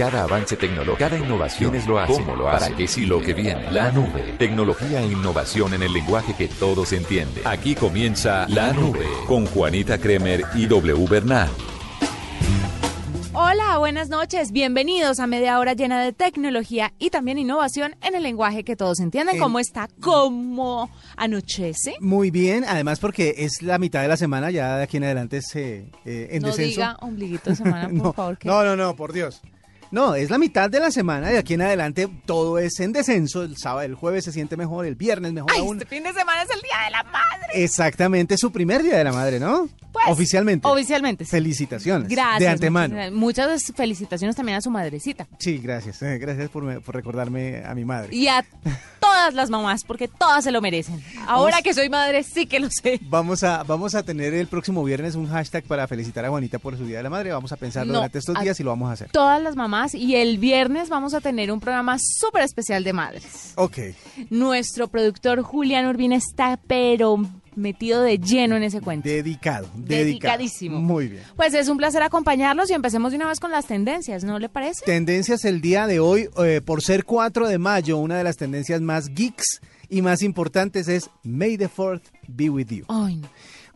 Cada avance tecnológico, cada innovación es lo hace, cómo lo hace, para qué sí lo que viene. La nube, tecnología e innovación en el lenguaje que todos entienden. Aquí comienza La Nube con Juanita Kremer y W Bernal. Hola, buenas noches. Bienvenidos a media hora llena de tecnología y también innovación en el lenguaje que todos entienden. ¿Cómo está? ¿Cómo anochece? Muy bien, además porque es la mitad de la semana, ya de aquí en adelante es eh, en no descenso. diga ombliguito de semana, por no, favor. que- no, no, no, por Dios. No, es la mitad de la semana, de aquí en adelante todo es en descenso. El sábado, el jueves se siente mejor, el viernes mejor Ay, aún. este fin de semana es el Día de la Madre. Exactamente, su primer día de la madre, ¿no? Pues, Oficialmente. Oficialmente. sí. Felicitaciones. Gracias. De antemano. Muchas, felicitaciones también a su madrecita. Sí, gracias. eh, gracias por, me- por recordarme a mi madre. Y a todas las mamás, porque todas se lo merecen. Ahora Vamos- que soy madre, sí que lo sé. Vamos a, vamos a tener el próximo viernes un hashtag para felicitar a Juanita por su Día de la Madre. Vamos a pensarlo No, durante estos días y lo vamos a hacer. Todas las mamás. Y el viernes vamos a tener un programa súper especial de madres. Ok. Nuestro productor Julián Urbina está pero metido de lleno en ese cuento. Dedicado. dedicado. Dedicadísimo. Muy bien. Pues es un placer acompañarlos y empecemos de una vez con las tendencias, ¿no le parece? Tendencias el día de hoy, eh, por ser 4 de mayo, una de las tendencias más geeks y más importantes es May the 4th be with you. Ay, no.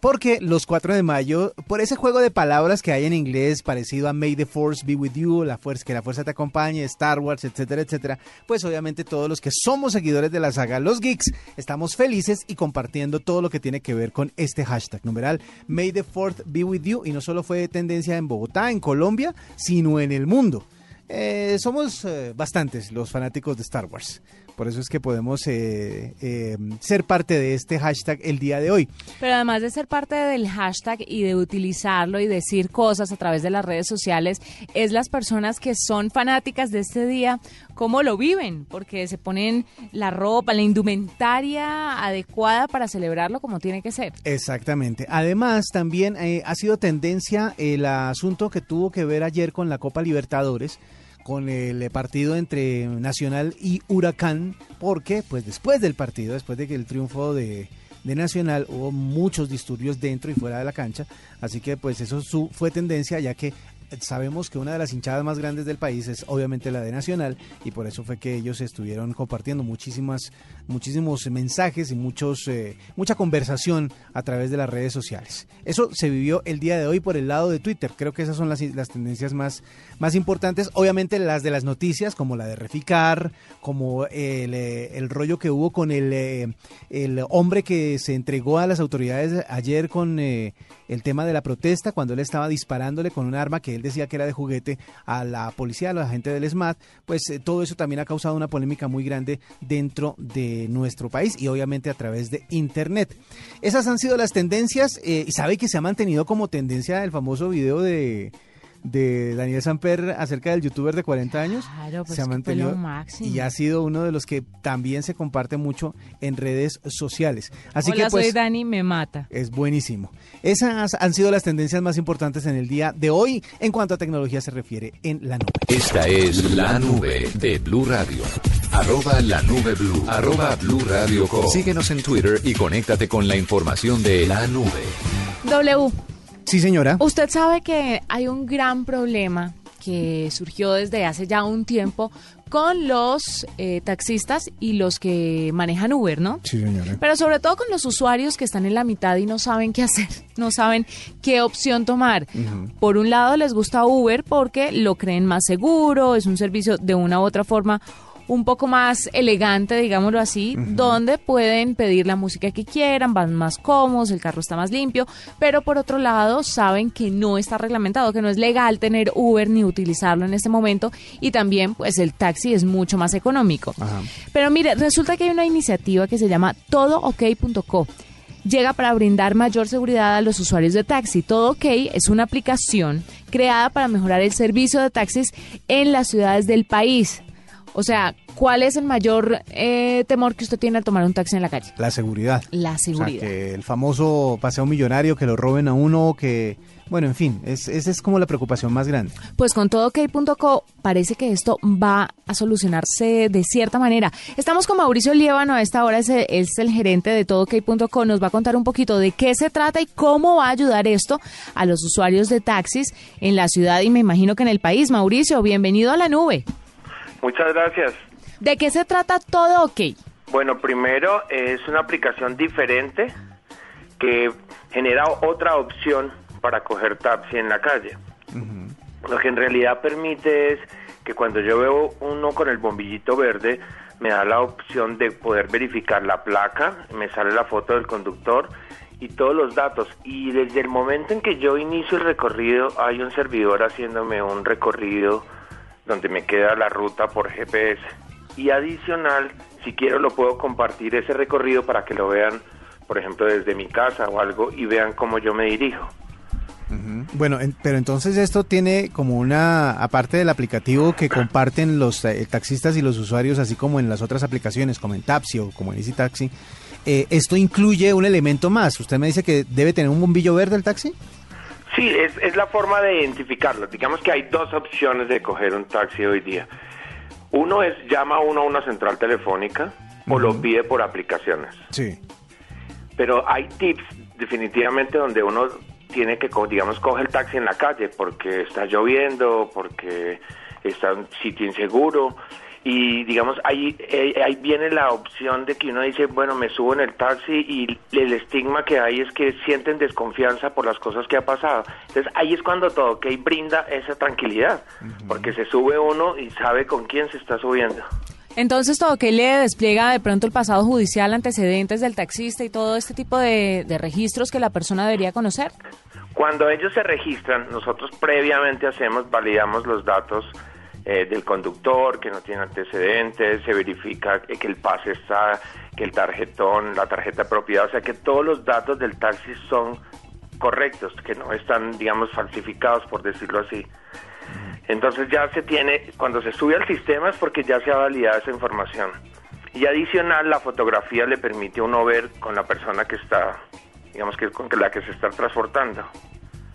Porque los 4 de mayo, por ese juego de palabras que hay en inglés parecido a May the Force be with you, la fuerza, que la fuerza te acompañe, Star Wars, etcétera, etcétera, pues obviamente todos los que somos seguidores de la saga Los Geeks estamos felices y compartiendo todo lo que tiene que ver con este hashtag numeral May the 4th be with you y no solo fue tendencia en Bogotá, en Colombia, sino en el mundo. Eh, somos eh, bastantes los fanáticos de Star Wars. Por eso es que podemos eh, eh, ser parte de este hashtag el día de hoy. Pero además de ser parte del hashtag y de utilizarlo y decir cosas a través de las redes sociales, es las personas que son fanáticas de este día, cómo lo viven, porque se ponen la ropa, la indumentaria adecuada para celebrarlo como tiene que ser. Exactamente. Además, también eh, ha sido tendencia el asunto que tuvo que ver ayer con la Copa Libertadores con el partido entre Nacional y Huracán, porque pues después del partido, después de que el triunfo de, Nacional, hubo muchos disturbios dentro y fuera de la cancha, así que pues eso fue tendencia, ya que sabemos que una de las hinchadas más grandes del país es obviamente la de Nacional y por eso fue que ellos estuvieron compartiendo muchísimas muchísimos mensajes y muchos eh, mucha conversación a través de las redes sociales. Eso se vivió el día de hoy por el lado de Twitter. Creo que esas son las, las tendencias más más importantes, obviamente las de las noticias como la de Reficar, como el, eh, rollo que hubo con el eh, el hombre que se entregó a las autoridades ayer con eh, el tema de la protesta cuando él estaba disparándole con un arma que él decía que era de juguete a la policía, a la gente del SMAT, pues eh, todo eso también ha causado una polémica muy grande dentro de nuestro país y obviamente a través de internet. Esas han sido las tendencias eh, y sabe que se ha mantenido como tendencia el famoso video de de Daniel Samper acerca del youtuber de 40 años Claro, pues se ha mantenido y ha sido uno de los que también se comparte mucho en redes sociales. Así Hola, que pues soy Dani, me mata. es buenísimo. Esas han sido las tendencias más importantes en el día de hoy en cuanto a tecnología se refiere en la nube. Esta es La Nube de Blue Radio. Arroba la nube blue. Arroba blue radio com. Síguenos en Twitter y conéctate con la información de La Nube. W, Sí, señora. usted sabe que hay un gran problema que surgió desde hace ya un tiempo con los eh, taxistas y los que manejan Uber, ¿no? Sí, señora. Pero sobre todo con los usuarios que están en la mitad y no saben qué hacer, no saben qué opción tomar. Por un lado les gusta Uber porque lo creen más seguro, es un servicio de una u otra forma un poco más elegante, digámoslo así, donde pueden pedir la música que quieran, van más cómodos, el carro está más limpio, pero por otro lado saben que no está reglamentado, que no es legal tener Uber ni utilizarlo en este momento y también pues el taxi es mucho más económico. Ajá. Pero mire, resulta que hay una iniciativa que se llama todok.co llega para brindar mayor seguridad a los usuarios de taxi. Todo OK es una aplicación creada para mejorar el servicio de taxis en las ciudades del país. O sea, ¿cuál es el mayor eh, temor que usted tiene al tomar un taxi en la calle? La seguridad. La O sea, seguridad. que el famoso paseo millonario, que lo roben a uno, que... Bueno, en fin, es, esa es como la preocupación más grande. Pues con todo parece que esto va a solucionarse de cierta manera. Estamos con Mauricio Liévano a esta hora, es el, es el gerente de todook.co. Nos va a contar un poquito de qué se trata y cómo va a ayudar esto a los usuarios de taxis en la ciudad y me imagino que en el país. Mauricio, bienvenido a la nube. Muchas gracias. ¿De qué se trata Todo OK? Bueno, primero es una aplicación diferente que genera otra opción para coger taxi en la calle. Lo que en realidad permite es que cuando yo veo uno con el bombillito verde, me da la opción de poder verificar la placa, me sale la foto del conductor y todos los datos. Y desde el momento en que yo inicio el recorrido, hay un servidor haciéndome un recorrido donde me queda la ruta por GPS. Y adicional, si quiero lo puedo compartir ese recorrido para que lo vean, por ejemplo, desde mi casa o algo y vean cómo yo me dirijo. Bueno, en- pero entonces esto tiene como una, aparte del aplicativo que comparten los eh, taxistas y los usuarios, así como en las otras aplicaciones, como en Tapsi o como en Easy Taxi, eh, esto incluye un elemento más. Usted me dice que debe tener un bombillo verde el taxi. Sí, es, es la forma de identificarlo. Digamos que hay dos opciones de coger un taxi hoy día. Uno es llama uno a una central telefónica o lo pide por aplicaciones. Sí. Pero hay tips definitivamente donde uno tiene que, digamos, coge el taxi en la calle porque está lloviendo, porque está en un sitio inseguro. Y digamos, ahí, eh, ahí viene la opción de que uno dice, bueno, me subo en el taxi y el estigma que hay es que sienten desconfianza por las cosas que ha pasado. Entonces ahí es cuando todo que brinda esa tranquilidad, porque se sube uno y sabe con quién se está subiendo. Entonces, todo que le despliega de pronto el pasado judicial, antecedentes del taxista y todo este tipo de, de registros que la persona debería conocer. Cuando ellos se registran, nosotros previamente hacemos, validamos los datos eh, del conductor, que no tiene antecedentes, se verifica que el pase está, que el tarjetón, la tarjeta de propiedad, o sea que todos los datos del taxi son correctos, que no están, digamos, falsificados, por decirlo así. Entonces ya se tiene, cuando se sube al sistema es porque ya se ha validado esa información. Y adicional, la fotografía le permite a uno ver con la persona que está, digamos que con la que se está transportando.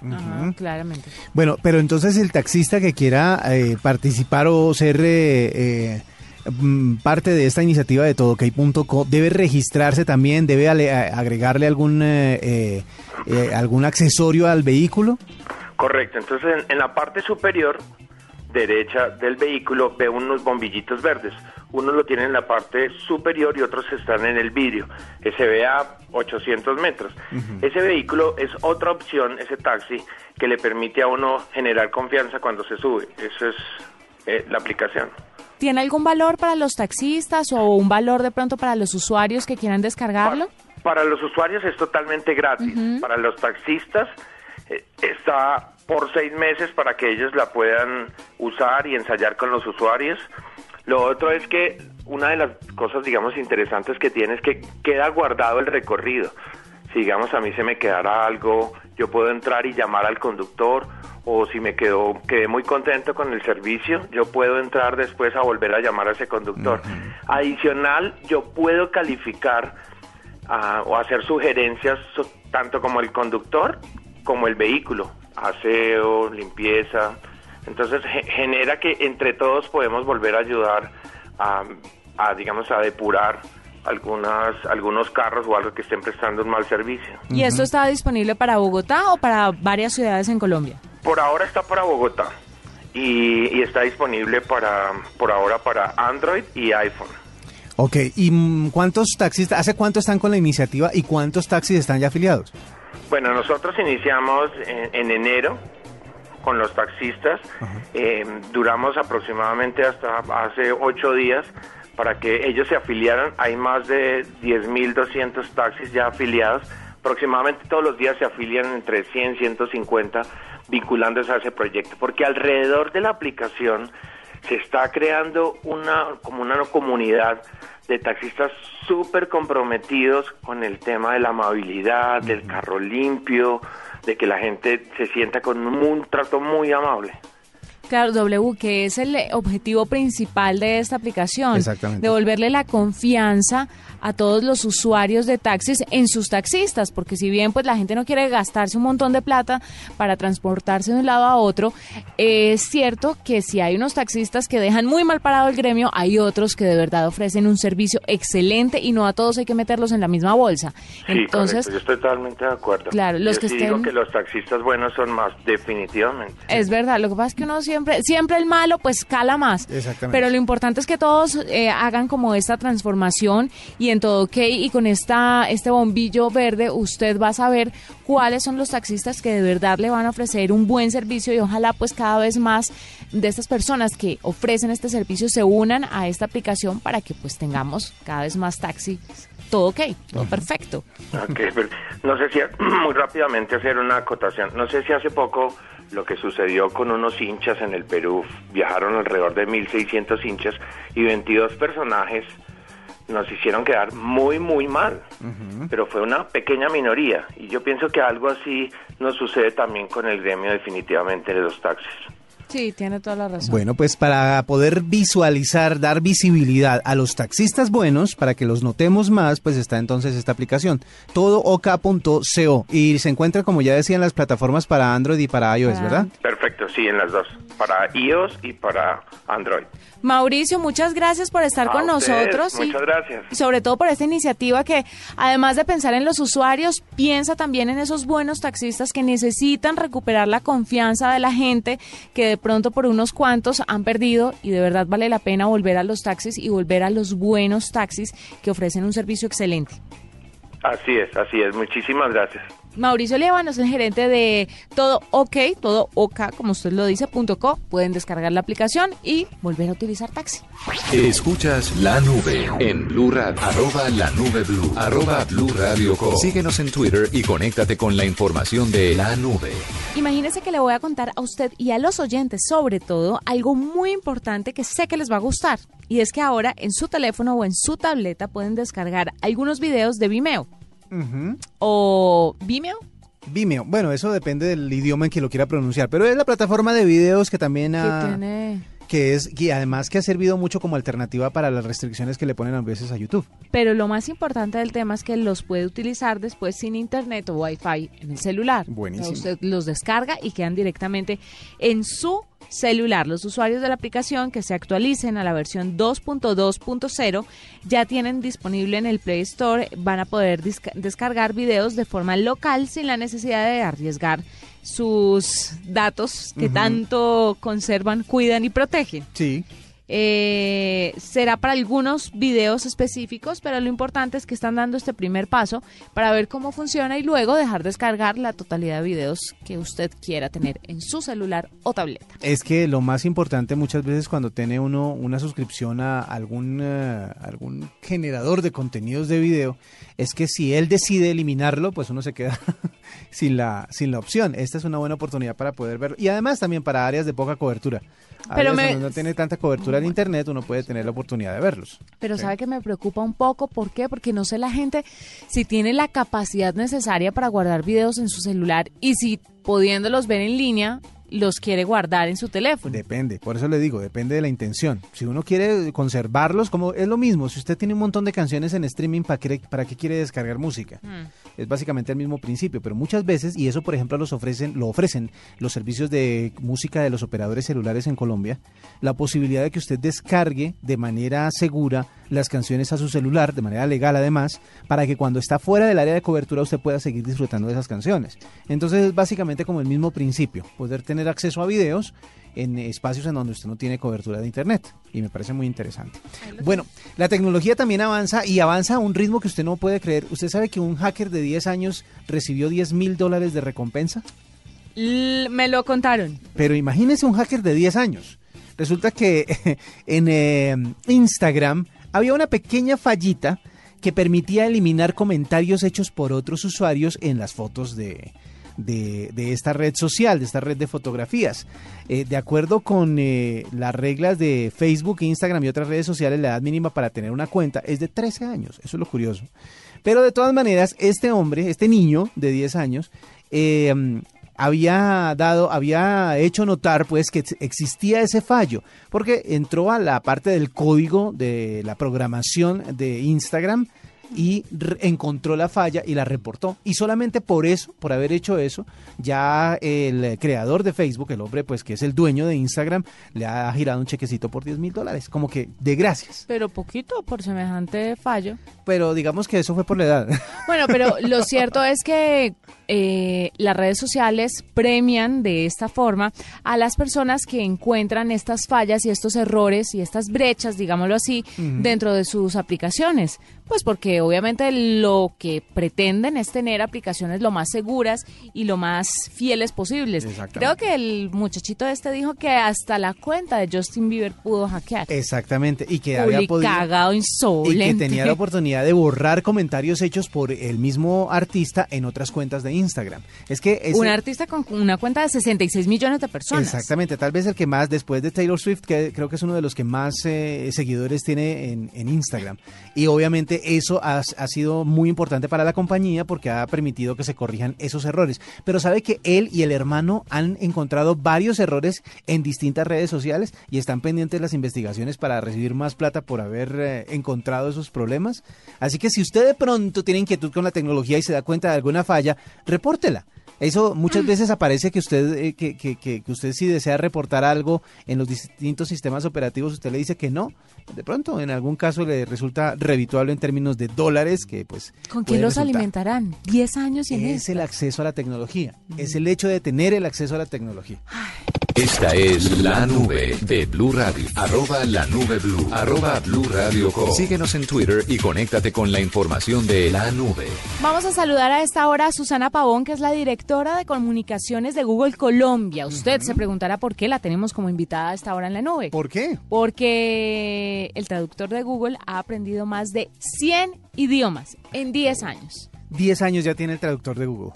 Ajá, claramente. Bueno, pero entonces el taxista que quiera eh, participar o ser eh, eh, mm, parte de esta iniciativa de todokey.co debe registrarse también, debe agregarle algún eh, eh, eh, algún accesorio al vehículo. Correcto, entonces en, en la parte superior derecha del vehículo ve unos bombillitos verdes. Uno lo tiene en la parte superior y otros están en el vidrio. Ese ve a 800 metros. Ese vehículo es otra opción, ese taxi, que le permite a uno generar confianza cuando se sube. Eso es eh, la aplicación. ¿Tiene algún valor para los taxistas o un valor de pronto para los usuarios que quieran descargarlo? Para los usuarios es totalmente gratis. Para los taxistas eh, está por seis meses para que ellos la puedan usar y ensayar con los usuarios. Lo otro es que una de las cosas, digamos, interesantes que tiene es que queda guardado el recorrido. Si, digamos, a mí se me quedara algo, yo puedo entrar y llamar al conductor o si me quedó, quedé muy contento con el servicio, yo puedo entrar después a volver a llamar a ese conductor. Adicional, yo puedo calificar a- o hacer sugerencias tanto como el conductor como el vehículo, aseo, limpieza. Entonces ge- genera que entre todos podemos volver a ayudar a, a, digamos, a depurar algunas, algunos carros o algo que estén prestando un mal servicio. ¿Y esto está disponible para Bogotá o para varias ciudades en Colombia? Por ahora está para Bogotá y, y está disponible para, por ahora para Android y iPhone. Ok, ¿y mm, cuántos taxistas, hace cuánto están con la iniciativa y cuántos taxis están ya afiliados? Bueno, nosotros iniciamos en, en enero con los taxistas. Eh, duramos aproximadamente hasta hace ocho días para que ellos se afiliaran. Hay más de 10.200 taxis ya afiliados. Aproximadamente todos los días se afilian entre 100 y 150 vinculándose a ese proyecto. Porque alrededor de la aplicación se está creando una como una comunidad de taxistas súper comprometidos con el tema de la amabilidad, del carro limpio, de que la gente se sienta con un, un trato muy amable. Claro, W, que es el objetivo principal de esta aplicación. Exactamente. Devolverle la confianza a todos los usuarios de taxis en sus taxistas, porque si bien pues la gente no quiere gastarse un montón de plata para transportarse de un lado a otro, es cierto que si hay unos taxistas que dejan muy mal parado el gremio, hay otros que de verdad ofrecen un servicio excelente y no a todos hay que meterlos en la misma bolsa. Sí, Entonces, correcto, yo estoy totalmente de acuerdo. Claro, los Yo que sí digo estén- que los taxistas buenos son más, definitivamente. Es verdad, lo que pasa es que uno siempre, siempre el malo pues cala más. Exactamente. Pero lo importante es que todos eh, hagan como esta transformación y en todo ok y con esta este bombillo verde usted va a saber cuáles son los taxistas que de verdad le van a ofrecer un buen servicio y ojalá pues cada vez más de estas personas que ofrecen este servicio se unan a esta aplicación para que pues tengamos cada vez más taxis. Todo ok, todo perfecto. Ok, pero no sé si muy rápidamente hacer una acotación. No sé si hace poco lo que sucedió con unos hinchas en el Perú, viajaron alrededor de 1.600 hinchas y 22 personajes nos hicieron quedar muy, muy mal. Pero fue una pequeña minoría y yo pienso que algo así nos sucede también con el gremio definitivamente de los taxis. Sí, tiene toda la razón. Bueno, pues para poder visualizar, dar visibilidad a los taxistas buenos, para que los notemos más, pues está entonces esta aplicación, todok.co. Y se encuentra, como ya decía, en las plataformas para Android y para iOS. ¿verdad? Perfecto, sí, en las dos, para iOS y para Android. Mauricio, muchas gracias por estar A con ustedes, nosotros. y- muchas gracias. Y sobre todo por esta iniciativa que, además de pensar en los usuarios, piensa también en esos buenos taxistas que necesitan recuperar la confianza de la gente que de pronto por unos cuantos han perdido y de verdad vale la pena volver a los taxis y volver a los buenos taxis que ofrecen un servicio excelente. Así es, así es. Muchísimas gracias. Mauricio Lévano es el gerente de Todo OK, todo OK, como usted lo dice, punto .co. Pueden descargar la aplicación y volver a utilizar taxi. Escuchas la nube en Blue Radio. Arroba la nube blue. Arroba Blue Radio Co. Síguenos en Twitter y conéctate con la información de la nube. Imagínese que le voy a contar a usted y a los oyentes, sobre todo, algo muy importante que sé que les va a gustar. Y es que ahora en su teléfono o en su tableta pueden descargar algunos videos de Vimeo. O Vimeo. Vimeo. Bueno, eso depende del idioma en que lo quiera pronunciar, pero es la plataforma de videos que también que ha, tiene... que es y además que ha servido mucho como alternativa para las restricciones que le ponen a veces a YouTube. Pero lo más importante del tema es que los puede utilizar después sin internet o wifi en el celular. Buenísimo. O sea, usted los descarga y quedan directamente en su celular. Los usuarios de la aplicación que se actualicen a la versión 2.2.0 ya tienen disponible en el Play Store, van a poder descargar videos de forma local sin la necesidad de arriesgar sus datos que tanto conservan, cuidan y protegen. Sí. Eh, será para algunos videos específicos, pero lo importante es que están dando este primer paso para ver cómo funciona y luego dejar descargar la totalidad de videos que usted quiera tener en su celular o tableta. Es que lo más importante muchas veces cuando tiene uno una suscripción a algún, eh, algún generador de contenidos de video es que si él decide eliminarlo, pues uno se queda sin la, sin la opción. Esta es una buena oportunidad para poder verlo. Y además también para áreas de poca cobertura. Pero Áreas me- donde no tiene tanta cobertura internet, uno puede tener la oportunidad de verlos. Pero Sí. sabe que me preocupa un poco, ¿por qué? Porque no sé la gente si tiene la capacidad necesaria para guardar videos en su celular y si pudiéndolos ver en línea los quiere guardar en su teléfono. Depende, por eso le digo, depende de la intención. Si uno quiere conservarlos, como es lo mismo, si usted tiene un montón de canciones en streaming, ¿para qué, para qué quiere descargar música? Es básicamente el mismo principio, pero muchas veces, y eso por ejemplo los ofrecen, lo ofrecen los servicios de música de los operadores celulares en Colombia, la posibilidad de que usted descargue de manera segura las canciones a su celular, de manera legal además, para que cuando está fuera del área de cobertura usted pueda seguir disfrutando de esas canciones. Entonces es básicamente como el mismo principio, poder tener acceso a videos en espacios en donde usted no tiene cobertura de internet y me parece muy interesante. Bueno, la tecnología también avanza y avanza a un ritmo que usted no puede creer. ¿Usted sabe que un hacker de 10 años recibió 10 mil dólares de recompensa? L- me lo contaron. Pero imagínese un hacker de 10 años. Resulta que en eh, Instagram había una pequeña fallita que permitía eliminar comentarios hechos por otros usuarios en las fotos de, de, esta red social, de esta red de fotografías. Eh, de acuerdo con eh, las reglas de Facebook, Instagram y otras redes sociales, la edad mínima para tener una cuenta es de 13 años. Eso es lo curioso. Pero de todas maneras, este hombre, este niño de 10 años, eh, había dado, había hecho notar pues que ex- existía ese fallo, porque entró a la parte del código de la programación de Instagram y encontró la falla y la reportó. Y solamente por eso, por haber hecho eso, ya el creador de Facebook, el hombre pues que es el dueño de Instagram, le ha girado un chequecito por 10 mil dólares, como que de gracias. Pero poquito por semejante fallo. Pero digamos que eso fue por la edad. Bueno, pero lo cierto es que eh, las redes sociales premian de esta forma a las personas que encuentran estas fallas y estos errores y estas brechas, digámoslo así, dentro de sus aplicaciones. Pues porque obviamente lo que pretenden es tener aplicaciones lo más seguras y lo más fieles posibles. Creo que el muchachito este dijo que hasta la cuenta de Justin Bieber pudo hackear. Exactamente, y que había podido... cagado, y insolente. que tenía la oportunidad de borrar comentarios hechos por el mismo artista en otras cuentas de Instagram. Es que ese- Un artista con una cuenta de 66 millones de personas. Exactamente, tal vez el que más, después de Taylor Swift, que creo que es uno de los que más eh, seguidores tiene en, en Instagram. Y obviamente eso ha, ha sido muy importante para la compañía porque ha permitido que se corrijan esos errores. Pero sabe que él y el hermano han encontrado varios errores en distintas redes sociales y están pendientes las investigaciones para recibir más plata por haber eh, encontrado esos problemas. Así que si usted de pronto tiene inquietud con la tecnología y se da cuenta de alguna falla, repórtela. Eso muchas veces aparece que usted eh, que, que, que, que usted si desea reportar algo en los distintos sistemas operativos, usted le dice que no. De pronto, en algún caso le resulta revituable en términos de dólares, que pues ¿Con qué los resultar. alimentarán? 10 años y en Es esto. el acceso a la tecnología, es el hecho de tener el acceso a la tecnología. Esta es la nube de Blue Radio. Arroba la nube Blue. Arroba Blue Radio Com. Síguenos en Twitter y conéctate con la información de la nube. Vamos a saludar a esta hora a Susana Pavón, que es la directora de comunicaciones de Google Colombia. Usted se preguntará por qué la tenemos como invitada a esta hora en la nube. ¿Por qué? Porque el traductor de Google ha aprendido más de 100 idiomas en 10 años. 10 años ya tiene el traductor de Google.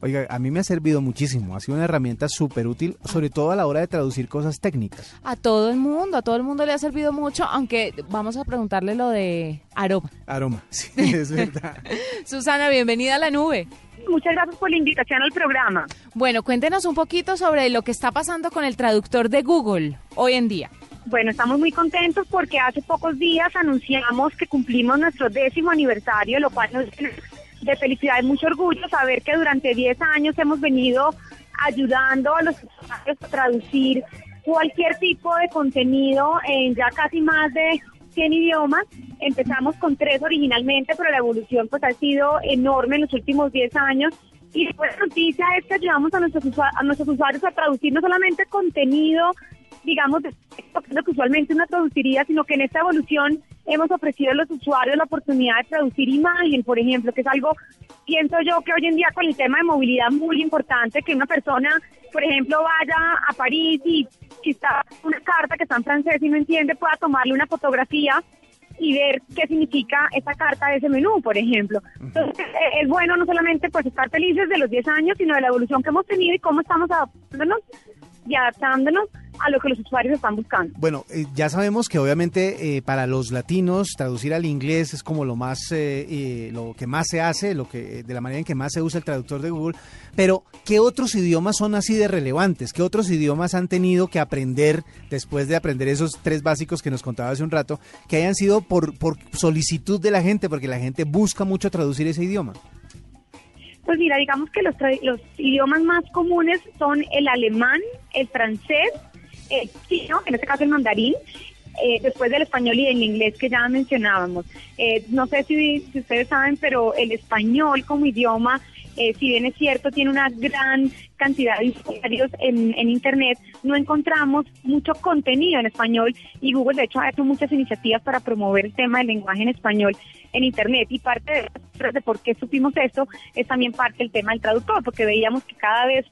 Oiga, a mí me ha servido muchísimo, ha sido una herramienta súper útil, sobre todo a la hora de traducir cosas técnicas. A todo el mundo, a todo el mundo le ha servido mucho, aunque vamos a preguntarle lo de aroma. Aroma, sí, es verdad. Susana, bienvenida a la nube. Muchas gracias por la invitación al programa. Bueno, cuéntenos un poquito sobre lo que está pasando con el traductor de Google hoy en día. Bueno, estamos muy contentos porque hace pocos días anunciamos que cumplimos nuestro décimo aniversario, lo cual nos de felicidad y mucho orgullo saber que durante 10 años hemos venido ayudando a los usuarios a traducir cualquier tipo de contenido en ya casi más de 100 idiomas. Empezamos con tres originalmente, pero la evolución pues ha sido enorme en los últimos 10 años. Y la buena noticia es que ayudamos a nuestros, a nuestros usuarios a traducir no solamente contenido, digamos, lo que usualmente uno traduciría, sino que en esta evolución hemos ofrecido a los usuarios la oportunidad de traducir imagen, por ejemplo, que es algo, pienso yo, que hoy en día con el tema de movilidad muy importante, que una persona, por ejemplo, vaya a París y si está una carta que está en francés y no entiende, pueda tomarle una fotografía y ver qué significa esa carta de ese menú, por ejemplo. Entonces, eh, es bueno no solamente pues estar felices de los 10 años, sino de la evolución que hemos tenido y cómo estamos adaptándonos y adaptándonos a lo que los usuarios están buscando. Bueno, eh, ya sabemos que obviamente eh, para los latinos traducir al inglés es como lo más, eh, eh, lo que más se hace, lo que de la manera en que más se usa el traductor de Google. Pero ¿qué otros idiomas son así de relevantes? ¿Qué otros idiomas han tenido que aprender después de aprender esos tres básicos que nos contaba hace un rato, que hayan sido por por solicitud de la gente, porque la gente busca mucho traducir ese idioma? Pues mira, digamos que los, los idiomas más comunes son el alemán, el francés, el chino, en este caso el mandarín, eh, después del español y del inglés que ya mencionábamos. Eh, no sé si, si ustedes saben, pero el español como idioma, eh, si bien es cierto, tiene una gran cantidad de usuarios en, en Internet, no encontramos mucho contenido en español y Google de hecho ha hecho muchas iniciativas para promover el tema del lenguaje en español en Internet y parte de, de por qué supimos esto es también parte del tema del traductor, porque veíamos que cada vez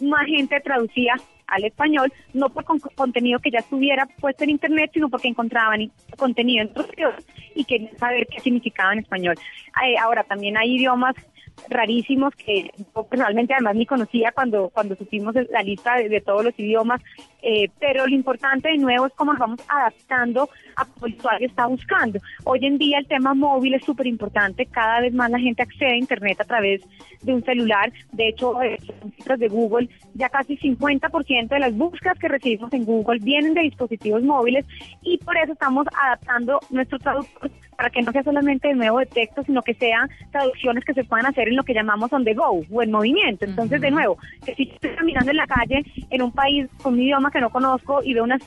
más gente traducía al español, no por con- contenido que ya estuviera puesto en internet, sino porque encontraban contenido en otros idiomas y querían saber qué significaba en español. Eh, ahora, también hay idiomas rarísimos que yo personalmente además ni conocía cuando, cuando supimos la lista de, de todos los idiomas. Eh, pero lo importante de nuevo es cómo nos vamos adaptando a cómo el usuario está buscando. Hoy en día el tema móvil es súper importante, cada vez más la gente accede a Internet a través de un celular. De hecho, eh, en cifras de Google, ya casi 50% de las búsquedas que recibimos en Google vienen de dispositivos móviles y por eso estamos adaptando nuestro traductor para que no sea solamente de nuevo de texto, sino que sean traducciones que se puedan hacer en lo que llamamos on the go o en movimiento. Entonces, de nuevo, que si estoy caminando en la calle en un país con un idioma que no conozco y veo una,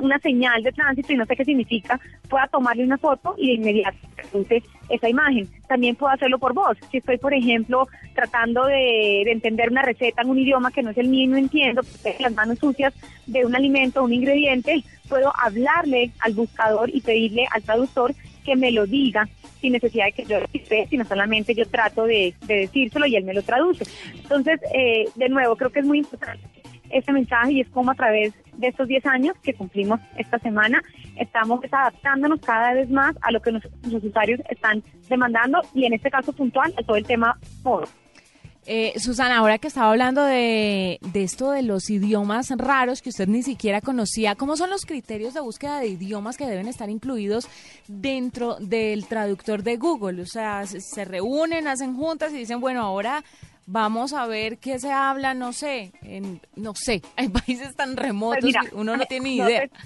una, señal de tránsito y no sé qué significa, pueda tomarle una foto y de inmediato traduce esa imagen. También puedo hacerlo por voz. Si estoy, por ejemplo, tratando de, de entender una receta en un idioma que no es el mío y no entiendo, pues las manos sucias de un alimento, un ingrediente, puedo hablarle al buscador y pedirle al traductor que me lo diga sin necesidad de que yo lo esté, sino solamente yo trato de, de decírselo y él me lo traduce. Entonces, eh, de nuevo, creo que es muy importante este mensaje y es como a través de estos 10 años que cumplimos esta semana, estamos adaptándonos cada vez más a lo que nos, los usuarios están demandando y en este caso puntual a todo el tema modo. Eh, Susana, ahora que estaba hablando de, de, esto de los idiomas raros que usted ni siquiera conocía, ¿cómo son los criterios de búsqueda de idiomas que deben estar incluidos dentro del traductor de Google? O sea, se, se reúnen, hacen juntas y dicen, bueno, ahora vamos a ver qué se habla, no sé, en, no sé, hay países tan remotos Pues mira, que uno no tiene ni no, idea. pues,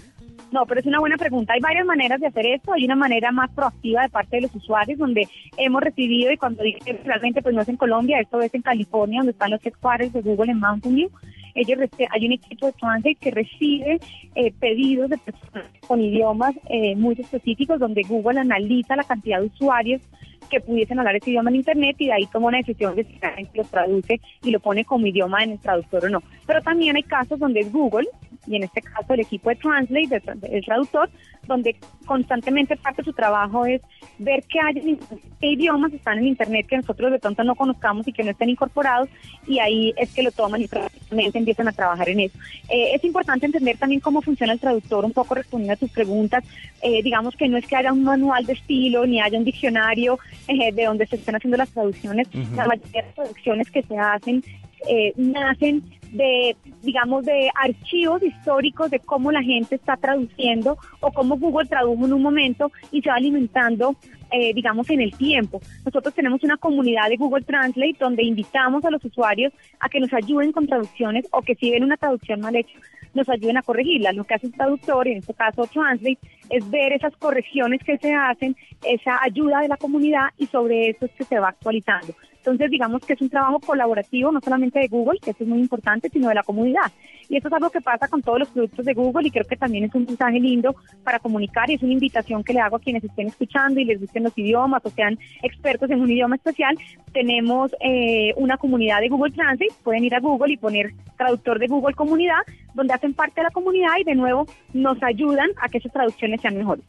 No, pero es una buena pregunta. Hay varias maneras de hacer esto. Hay una manera más proactiva de parte de los usuarios, donde hemos recibido, y cuando dije realmente, pues no es en Colombia, esto es en California, donde están los headquarters de Google en Mountain View. Ellos hay un equipo de Translate que recibe eh, pedidos de personas con idiomas eh, muy específicos, donde Google analiza la cantidad de usuarios que pudiesen hablar ese idioma en Internet y de ahí toma una decisión de si lo traduce y lo pone como idioma en el traductor o no. Pero también hay casos donde Google, y en este caso el equipo de Translate, el traductor, donde constantemente parte de su trabajo es ver qué, hay qué idiomas están en Internet que nosotros de pronto no conozcamos y que no estén incorporados, y ahí es que lo toman y prácticamente empiezan a trabajar en eso. Eh, es importante entender también cómo funciona el traductor, un poco respondiendo a tus preguntas. Eh, digamos que no es que haya un manual de estilo ni haya un diccionario eh, de donde se estén haciendo las traducciones. La mayoría de las traducciones que se hacen eh, nacen de, digamos, de archivos históricos de cómo la gente está traduciendo o cómo Google tradujo en un momento y se va alimentando, eh, digamos, en el tiempo. Nosotros tenemos una comunidad de Google Translate donde invitamos a los usuarios a que nos ayuden con traducciones o que si ven una traducción mal hecha, nos ayuden a corregirla. Lo que hace el traductor, en este caso Translate, es ver esas correcciones que se hacen, esa ayuda de la comunidad y sobre eso es que se va actualizando. Entonces, digamos que es un trabajo colaborativo, no solamente de Google, que eso es muy importante, sino de la comunidad. Y eso es algo que pasa con todos los productos de Google y creo que también es un mensaje lindo para comunicar y es una invitación que le hago a quienes estén escuchando y les gusten los idiomas o sean expertos en un idioma especial. Tenemos eh, una comunidad de Google Translate, pueden ir a Google y poner traductor de Google comunidad, donde hacen parte de la comunidad y de nuevo nos ayudan a que esas traducciones sean mejores.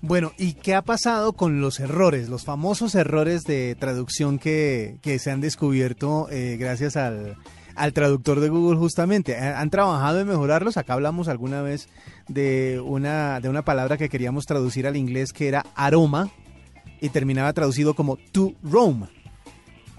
Bueno, ¿y qué ha pasado con los errores, los famosos errores de traducción que, que se han descubierto eh, gracias al, al traductor de Google justamente? ¿Han trabajado en mejorarlos? Acá hablamos alguna vez de una, de una palabra que queríamos traducir al inglés que era aroma y terminaba traducido como to roam.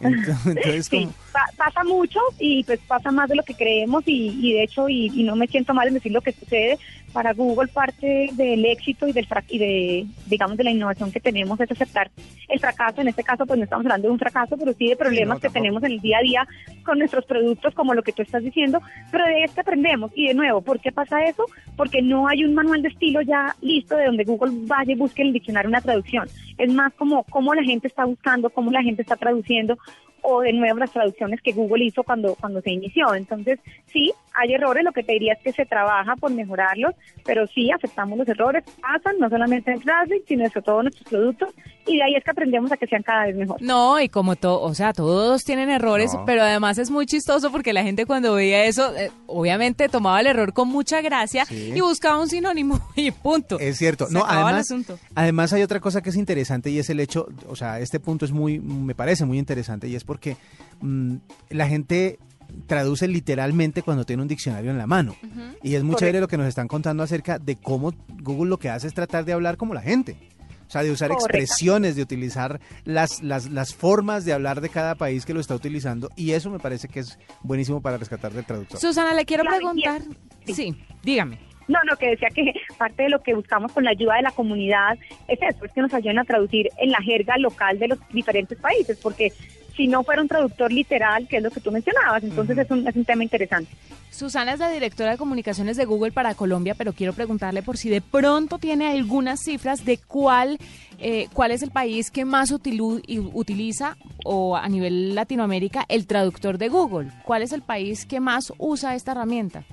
Entonces, Sí, pa- pasa mucho y pues pasa más de lo que creemos y, y de hecho, y, y no me siento mal en decir lo que sucede, para Google parte del éxito y del y de, digamos, de la innovación que tenemos es aceptar el fracaso. En este caso, pues no estamos hablando de un fracaso, pero sí de problemas no, que tenemos en el día a día con nuestros productos, como lo que tú estás diciendo, pero de este aprendemos. Y de nuevo, ¿por qué pasa eso? Porque no hay un manual de estilo ya listo de donde Google vaya y busque en el diccionario una traducción. Es más como cómo la gente está buscando, cómo la gente está traduciendo o de nuevo las traducciones que Google hizo cuando, cuando se inició. Entonces, sí, hay errores, lo que te diría es que se trabaja por mejorarlos, pero sí, aceptamos los errores, pasan, no solamente en Translate, sino sobre todo nuestros productos, y de ahí es que aprendemos a que sean cada vez mejores. No, y como todo, o sea, todos tienen errores, No. pero además es muy chistoso porque la gente cuando veía eso, eh, obviamente tomaba el error con mucha gracia Sí. y buscaba un sinónimo y punto. Es cierto. Se no, además, asunto. además hay otra cosa que es interesante y es el hecho, o sea, este punto es muy, me parece muy interesante y es porque mm, la gente traduce literalmente cuando tiene un diccionario en la mano. Y es muy Correcto. chévere lo que nos están contando acerca de cómo Google lo que hace es tratar de hablar como la gente. O sea, de usar Correcto. expresiones, de utilizar las, las, las formas de hablar de cada país que lo está utilizando. Y eso me parece que es buenísimo para rescatar del traductor. Susana, le quiero Claro, preguntar. Sí, dígame. No, no, que decía que parte de lo que buscamos con la ayuda de la comunidad es eso, es que nos ayuden a traducir en la jerga local de los diferentes países, porque si no fuera un traductor literal, que es lo que tú mencionabas, entonces es, un, es un tema interesante. Susana es la directora de comunicaciones de Google para Colombia, pero quiero preguntarle por si de pronto tiene algunas cifras de cuál, eh, cuál es el país que más utilu- utiliza o a nivel Latinoamérica el traductor de Google. ¿Cuál es el país que más usa esta herramienta?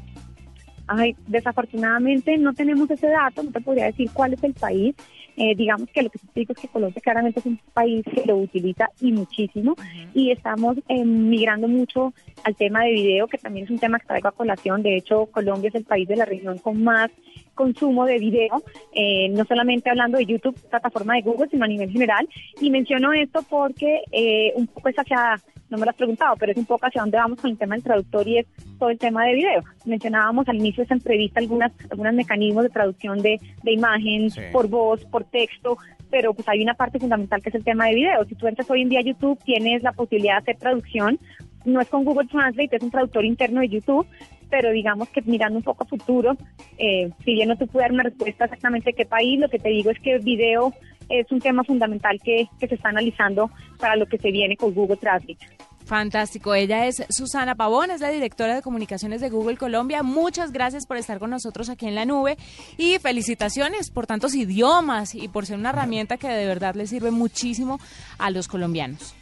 Ay, desafortunadamente no tenemos ese dato, no te podría decir cuál es el país. Eh, digamos que lo que te digo es que Colombia claramente es un país que lo utiliza y muchísimo y estamos eh, migrando mucho al tema de video, que también es un tema que traigo a colación. De hecho, Colombia es el país de la región con más consumo de video, eh, no solamente hablando de YouTube, plataforma de Google, sino a nivel general. Y menciono esto porque eh, un poco es hacia, no me lo has preguntado, pero es un poco hacia dónde vamos con el tema del traductor y es todo el tema de video. Mencionábamos al inicio de esta entrevista algunas, algunos mecanismos de traducción de, de imagen Sí. por voz, por texto, pero pues hay una parte fundamental que es el tema de video. Si tú entras hoy en día a YouTube, tienes la posibilidad de hacer traducción. No es con Google Translate, es un traductor interno de YouTube, pero digamos que mirando un poco a futuro, eh, si bien no te puedo dar una respuesta exactamente de qué país, lo que te digo es que video es un tema fundamental que, que se está analizando para lo que se viene con Google Translate. Fantástico. Ella es Susana Pavón, es la directora de comunicaciones de Google Colombia. Muchas gracias por estar con nosotros aquí en la nube y felicitaciones por tantos idiomas y por ser una herramienta que de verdad le sirve muchísimo a los colombianos.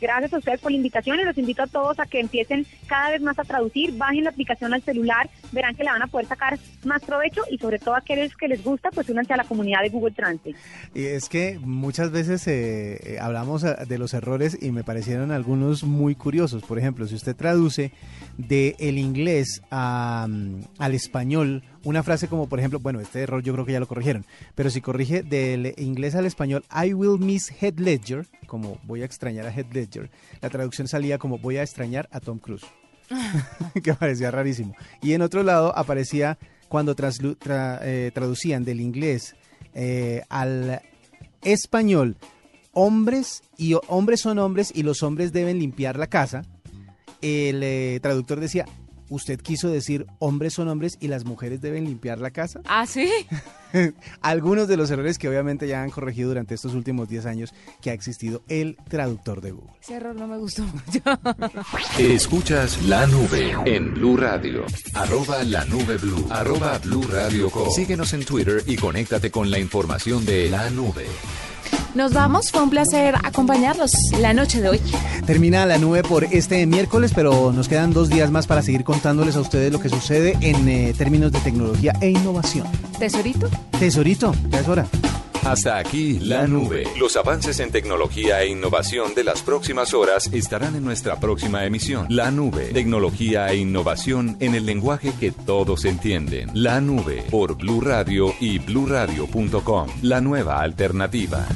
Gracias a ustedes por la invitación y los invito a todos a que empiecen cada vez más a traducir, bajen la aplicación al celular, verán que le van a poder sacar más provecho y sobre todo a aquellos que les gusta, pues únanse a la comunidad de Google Translate. Y es que muchas veces eh, eh, hablamos eh, de los errores y me parecieron algunos muy curiosos. Por ejemplo, si usted traduce de el inglés mm, al español una frase como, por ejemplo, bueno, este error yo creo que ya lo corrigieron, pero si corrige del inglés al español, I will miss Head Ledger, como voy a extrañar a Head Ledger, la traducción salía como voy a extrañar a Tom Cruise. que parecía rarísimo. Y en otro lado aparecía cuando eh, traducían del inglés eh, al español, hombres y hombres son hombres y los hombres deben limpiar la casa. El eh, traductor decía, usted quiso decir hombres son hombres y las mujeres deben limpiar la casa. ¿Ah, sí? Algunos de los errores que obviamente ya han corregido durante estos últimos 10 años que ha existido el traductor de Google. Ese error no me gustó mucho. Escuchas la nube en Blue Radio. Arroba la nube blue. Arroba blue radio com. Síguenos en Twitter y conéctate con la información de la nube. Nos vamos, fue un placer acompañarlos la noche de hoy. Termina la nube por este miércoles, pero nos quedan dos días más para seguir contándoles a ustedes lo que sucede en eh, términos de tecnología e innovación. Tesorito. Tesorito, ya es hora. Hasta aquí la nube. Los avances en tecnología e innovación de las próximas horas estarán en nuestra próxima emisión. La nube. Tecnología e innovación en el lenguaje que todos entienden. La nube por Blue Radio y bluradio.com. La nueva alternativa.